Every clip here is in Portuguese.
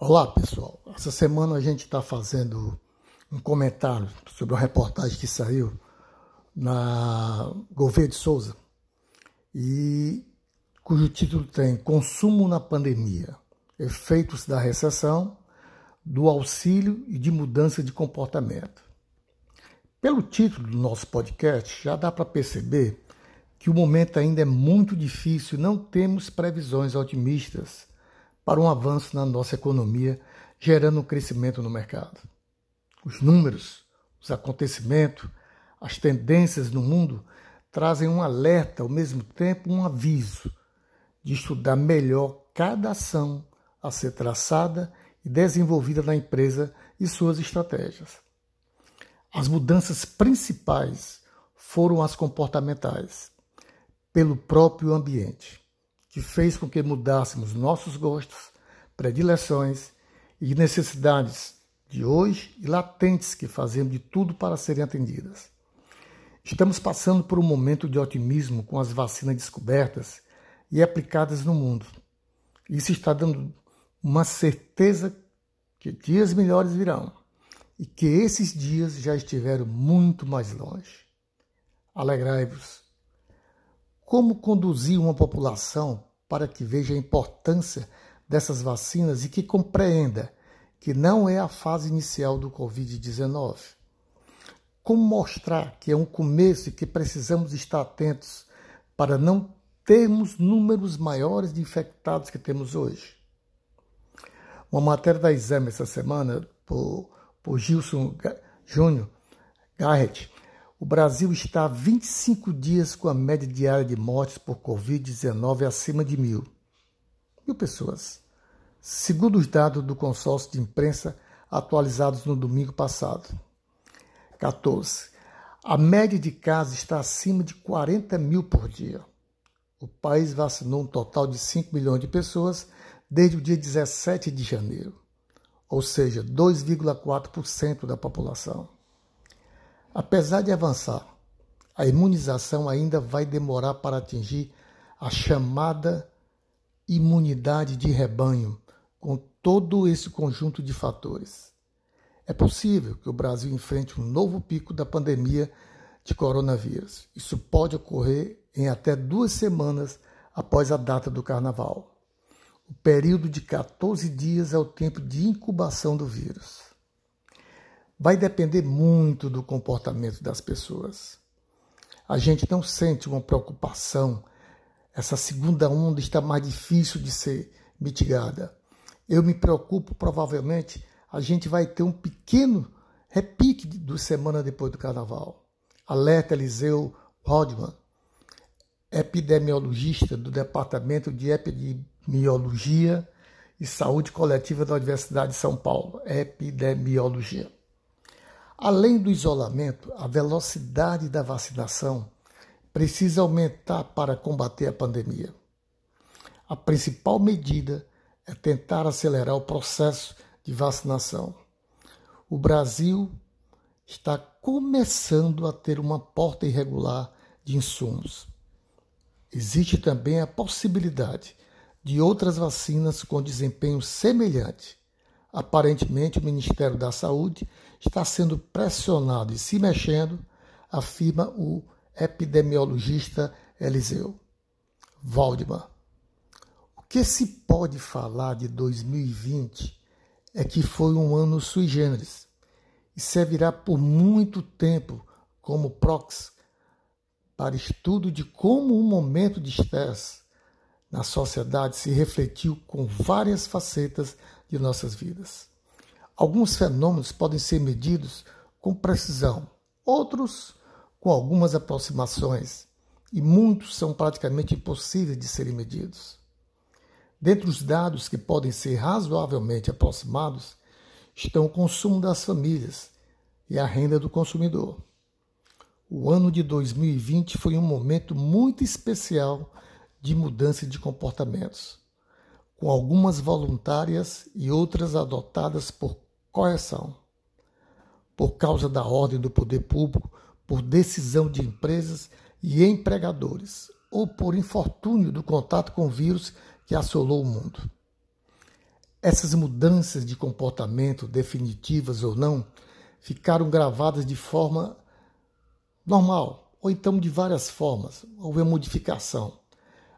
Olá pessoal, essa semana a gente está fazendo um comentário sobre uma reportagem que saiu na Gouveia de Souza e cujo título tem Consumo na Pandemia, Efeitos da Recessão, do Auxílio e de Mudança de Comportamento. Pelo título do nosso podcast, já dá para perceber que o momento ainda é muito difícil, não temos previsões otimistas para um avanço na nossa economia, gerando um crescimento no mercado. Os números, os acontecimentos, as tendências no mundo trazem um alerta, ao mesmo tempo um aviso de estudar melhor cada ação a ser traçada e desenvolvida na empresa e suas estratégias. As mudanças principais foram as comportamentais, pelo próprio ambiente que fez com que mudássemos nossos gostos, predileções e necessidades de hoje e latentes que fazemos de tudo para serem atendidas. Estamos passando por um momento de otimismo com as vacinas descobertas e aplicadas no mundo. Isso está dando uma certeza que dias melhores virão e que esses dias já estiveram muito mais longe. Alegrai-vos como conduzir uma população para que veja a importância dessas vacinas e que compreenda que não é a fase inicial do Covid-19? Como mostrar que é um começo e que precisamos estar atentos para não termos números maiores de infectados que temos hoje? Uma matéria da Exame essa semana, por, por Gilson Júnior Garrett, o Brasil está há 25 dias com a média diária de mortes por Covid-19 acima de mil. Mil pessoas. Segundo os dados do consórcio de imprensa atualizados no domingo passado. 14. A média de casos está acima de 40 mil por dia. O país vacinou um total de 5 milhões de pessoas desde o dia 17 de janeiro, ou seja, 2,4% da população. Apesar de avançar, a imunização ainda vai demorar para atingir a chamada imunidade de rebanho, com todo esse conjunto de fatores. É possível que o Brasil enfrente um novo pico da pandemia de coronavírus. Isso pode ocorrer em até duas semanas após a data do carnaval. O período de 14 dias é o tempo de incubação do vírus vai depender muito do comportamento das pessoas. A gente não sente uma preocupação, essa segunda onda está mais difícil de ser mitigada. Eu me preocupo, provavelmente, a gente vai ter um pequeno repique do semana depois do carnaval. Alerta Eliseu Rodman, epidemiologista do Departamento de Epidemiologia e Saúde Coletiva da Universidade de São Paulo, epidemiologia. Além do isolamento, a velocidade da vacinação precisa aumentar para combater a pandemia. A principal medida é tentar acelerar o processo de vacinação. O Brasil está começando a ter uma porta irregular de insumos. Existe também a possibilidade de outras vacinas com desempenho semelhante Aparentemente, o Ministério da Saúde está sendo pressionado e se mexendo, afirma o epidemiologista Eliseu. Valdemar. O que se pode falar de 2020 é que foi um ano sui generis e servirá por muito tempo como prox para estudo de como um momento de estresse na sociedade se refletiu com várias facetas de nossas vidas. Alguns fenômenos podem ser medidos com precisão, outros com algumas aproximações, e muitos são praticamente impossíveis de serem medidos. Dentre os dados que podem ser razoavelmente aproximados estão o consumo das famílias e a renda do consumidor. O ano de 2020 foi um momento muito especial de mudança de comportamentos com algumas voluntárias e outras adotadas por coerção, por causa da ordem do poder público, por decisão de empresas e empregadores, ou por infortúnio do contato com o vírus que assolou o mundo. essas mudanças de comportamento, definitivas ou não, ficaram gravadas de forma normal, ou então de várias formas, houve modificação.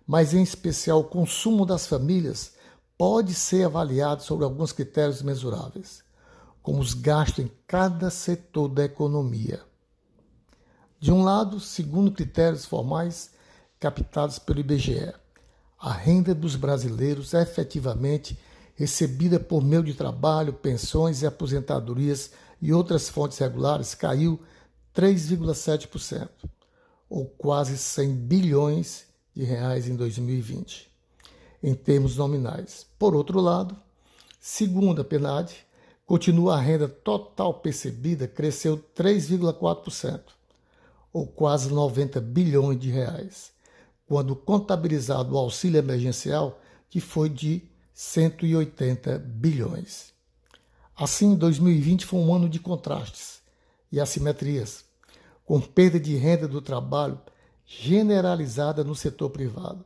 Mas, em especial, o consumo das famílias pode ser avaliado sobre alguns critérios mensuráveis, como os gastos em cada setor da economia. De um lado, segundo critérios formais captados pelo IBGE, a renda dos brasileiros é efetivamente recebida por meio de trabalho, pensões e aposentadorias e outras fontes regulares caiu 3,7%, ou quase 100 bilhões de reais em 2020, em termos nominais. Por outro lado, segundo a PNAD, continua a renda total percebida cresceu 3,4%, ou quase 90 bilhões de reais, quando contabilizado o auxílio emergencial, que foi de 180 bilhões. Assim, 2020 foi um ano de contrastes e assimetrias, com perda de renda do trabalho generalizada no setor privado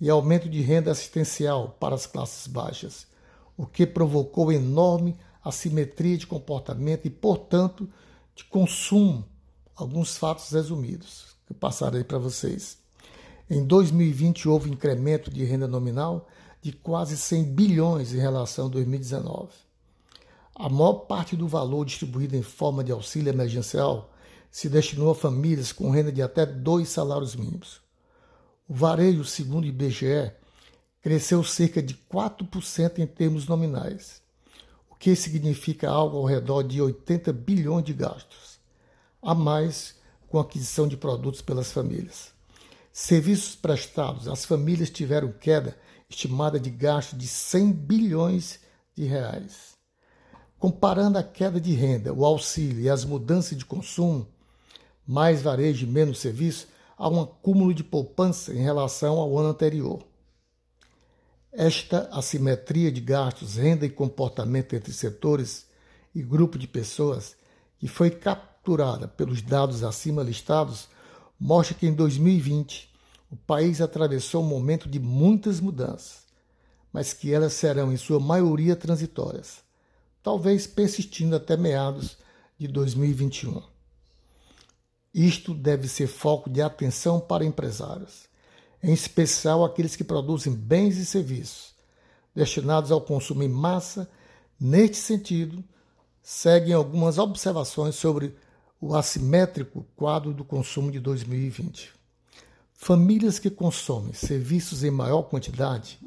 e aumento de renda assistencial para as classes baixas, o que provocou enorme assimetria de comportamento e, portanto, de consumo. Alguns fatos resumidos que eu passarei para vocês. Em 2020 houve incremento de renda nominal de quase 100 bilhões em relação a 2019 a maior parte do valor distribuído em forma de auxílio emergencial se destinou a famílias com renda de até dois salários mínimos. O varejo, segundo o IBGE, cresceu cerca de 4% em termos nominais, que significa algo ao redor de 80 bilhões de gastos, a mais com aquisição de produtos pelas famílias. Serviços prestados às famílias tiveram queda estimada de gasto de 100 bilhões de reais. Comparando a queda de renda, o auxílio e as mudanças de consumo, mais varejo e menos serviço, há um acúmulo de poupança em relação ao ano anterior. Esta assimetria de gastos, renda e comportamento entre setores e grupo de pessoas, que foi capturada pelos dados acima listados, mostra que em 2020 o país atravessou um momento de muitas mudanças, mas que elas serão, em sua maioria, transitórias talvez persistindo até meados de 2021. Isto deve ser foco de atenção para empresários, em especial aqueles que produzem bens e serviços destinados ao consumo em massa. Neste sentido, seguem algumas observações sobre o assimétrico quadro do consumo de 2020. Famílias que consomem serviços em maior quantidade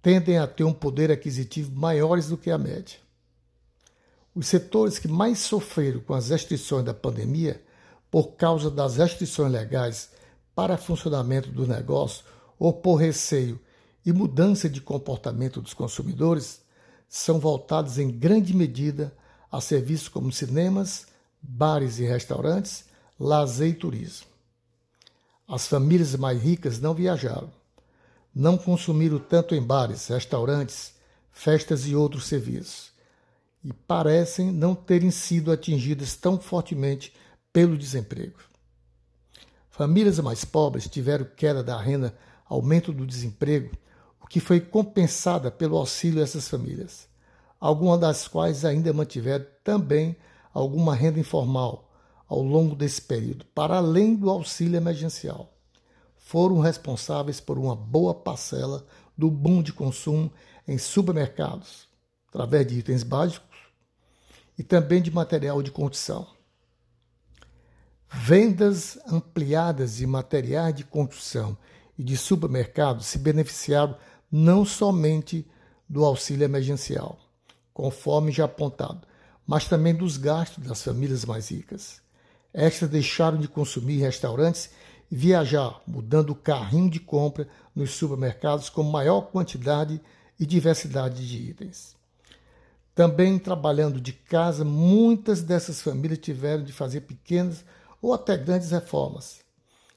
tendem a ter um poder aquisitivo maiores do que a média. Os setores que mais sofreram com as restrições da pandemia, por causa das restrições legais para funcionamento do negócio ou por receio e mudança de comportamento dos consumidores, são voltados em grande medida a serviços como cinemas, bares e restaurantes, lazer e turismo. As famílias mais ricas não viajaram, não consumiram tanto em bares, restaurantes, festas e outros serviços e parecem não terem sido atingidas tão fortemente pelo desemprego. Famílias mais pobres tiveram queda da renda, aumento do desemprego, o que foi compensada pelo auxílio a essas famílias, algumas das quais ainda mantiveram também alguma renda informal ao longo desse período, para além do auxílio emergencial. Foram responsáveis por uma boa parcela do boom de consumo em supermercados, através de itens básicos e também de material de construção. Vendas ampliadas de materiais de construção e de supermercados se beneficiaram não somente do auxílio emergencial, conforme já apontado, mas também dos gastos das famílias mais ricas. Estas deixaram de consumir restaurantes e viajar, mudando o carrinho de compra nos supermercados com maior quantidade e diversidade de itens. Também trabalhando de casa, muitas dessas famílias tiveram de fazer pequenas ou até grandes reformas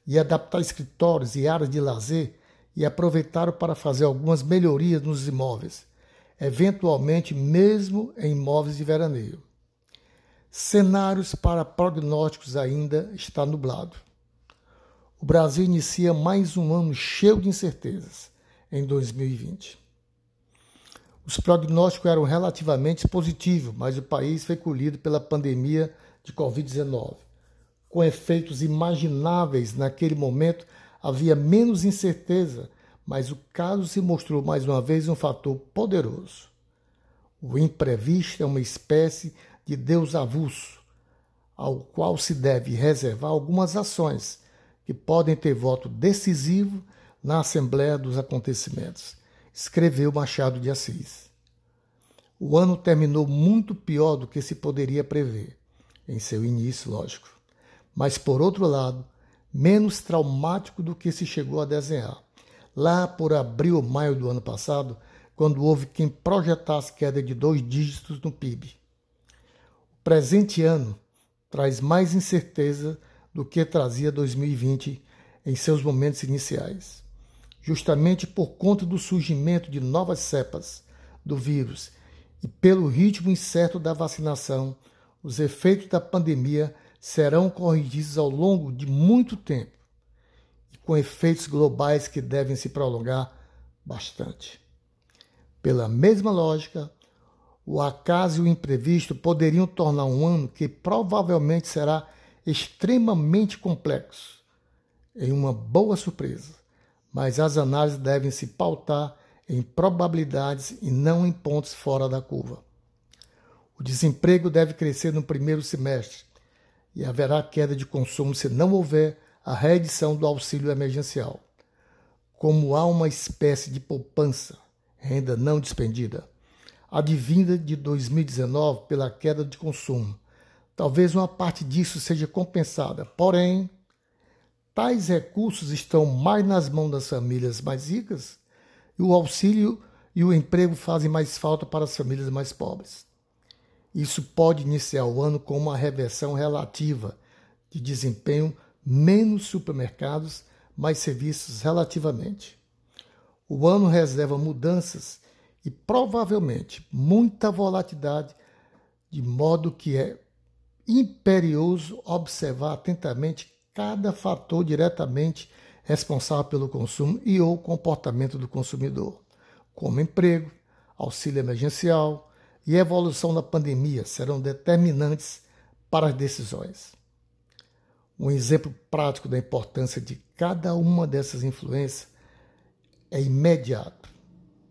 e adaptar escritórios e áreas de lazer e aproveitaram para fazer algumas melhorias nos imóveis, eventualmente mesmo em imóveis de veraneio. Cenários para prognósticos ainda está nublado. O Brasil inicia mais um ano cheio de incertezas em 2020. Os prognósticos eram relativamente positivos, mas o país foi colhido pela pandemia de Covid-19. Com efeitos imagináveis naquele momento, havia menos incerteza, mas o caso se mostrou mais uma vez um fator poderoso. O imprevisto é uma espécie de Deus avulso, ao qual se deve reservar algumas ações que podem ter voto decisivo na Assembleia dos Acontecimentos, escreveu Machado de Assis. O ano terminou muito pior do que se poderia prever, em seu início, lógico, mas, por outro lado, menos traumático do que se chegou a desenhar. Lá por abril ou maio do ano passado, quando houve quem projetasse queda de dois dígitos no PIB. O presente ano traz mais incerteza do que trazia 2020 em seus momentos iniciais, justamente por conta do surgimento de novas cepas do vírus e pelo ritmo incerto da vacinação, os efeitos da pandemia serão corrigidos ao longo de muito tempo e com efeitos globais que devem se prolongar bastante. Pela mesma lógica, o acaso e o imprevisto poderiam tornar um ano que provavelmente será extremamente complexo em uma boa surpresa, mas as análises devem se pautar em probabilidades e não em pontos fora da curva. O desemprego deve crescer no primeiro semestre e haverá queda de consumo se não houver a reedição do auxílio emergencial. Como há uma espécie de poupança renda não despendida, advinda de 2019 pela queda de consumo. Talvez uma parte disso seja compensada, porém, tais recursos estão mais nas mãos das famílias mais ricas e o auxílio e o emprego fazem mais falta para as famílias mais pobres. Isso pode iniciar o ano com uma reversão relativa de desempenho, menos supermercados, mais serviços relativamente. O ano reserva mudanças e provavelmente muita volatilidade, de modo que é imperioso observar atentamente cada fator diretamente responsável pelo consumo e ou comportamento do consumidor, como emprego, auxílio emergencial e evolução da pandemia serão determinantes para as decisões. Um exemplo prático da importância de cada uma dessas influências é imediato.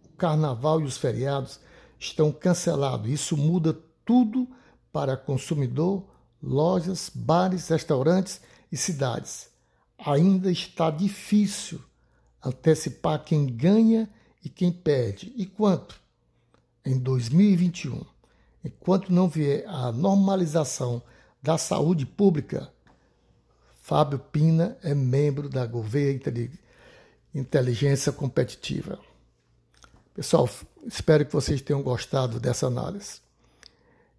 O carnaval e os feriados estão cancelados. Isso muda tudo para consumidor, lojas, bares, restaurantes e cidades. Ainda está difícil antecipar quem ganha e quem perde. E quanto? Em 2021, enquanto não vier a normalização da saúde pública, Fábio Pina é membro da Gouveia inteligência competitiva. Pessoal, espero que vocês tenham gostado dessa análise.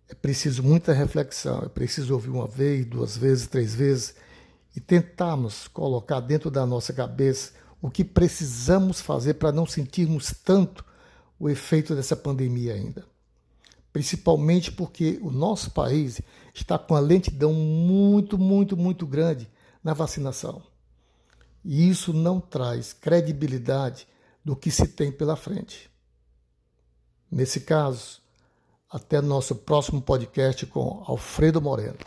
É preciso muita reflexão, é preciso ouvir uma vez, duas vezes, três vezes e tentarmos colocar dentro da nossa cabeça o que precisamos fazer para não sentirmos tanto o efeito dessa pandemia ainda. Principalmente porque o nosso país está com a lentidão muito, muito, muito grande na vacinação. E isso não traz credibilidade do que se tem pela frente. Nesse caso, até nosso próximo podcast com Alfredo Moreno.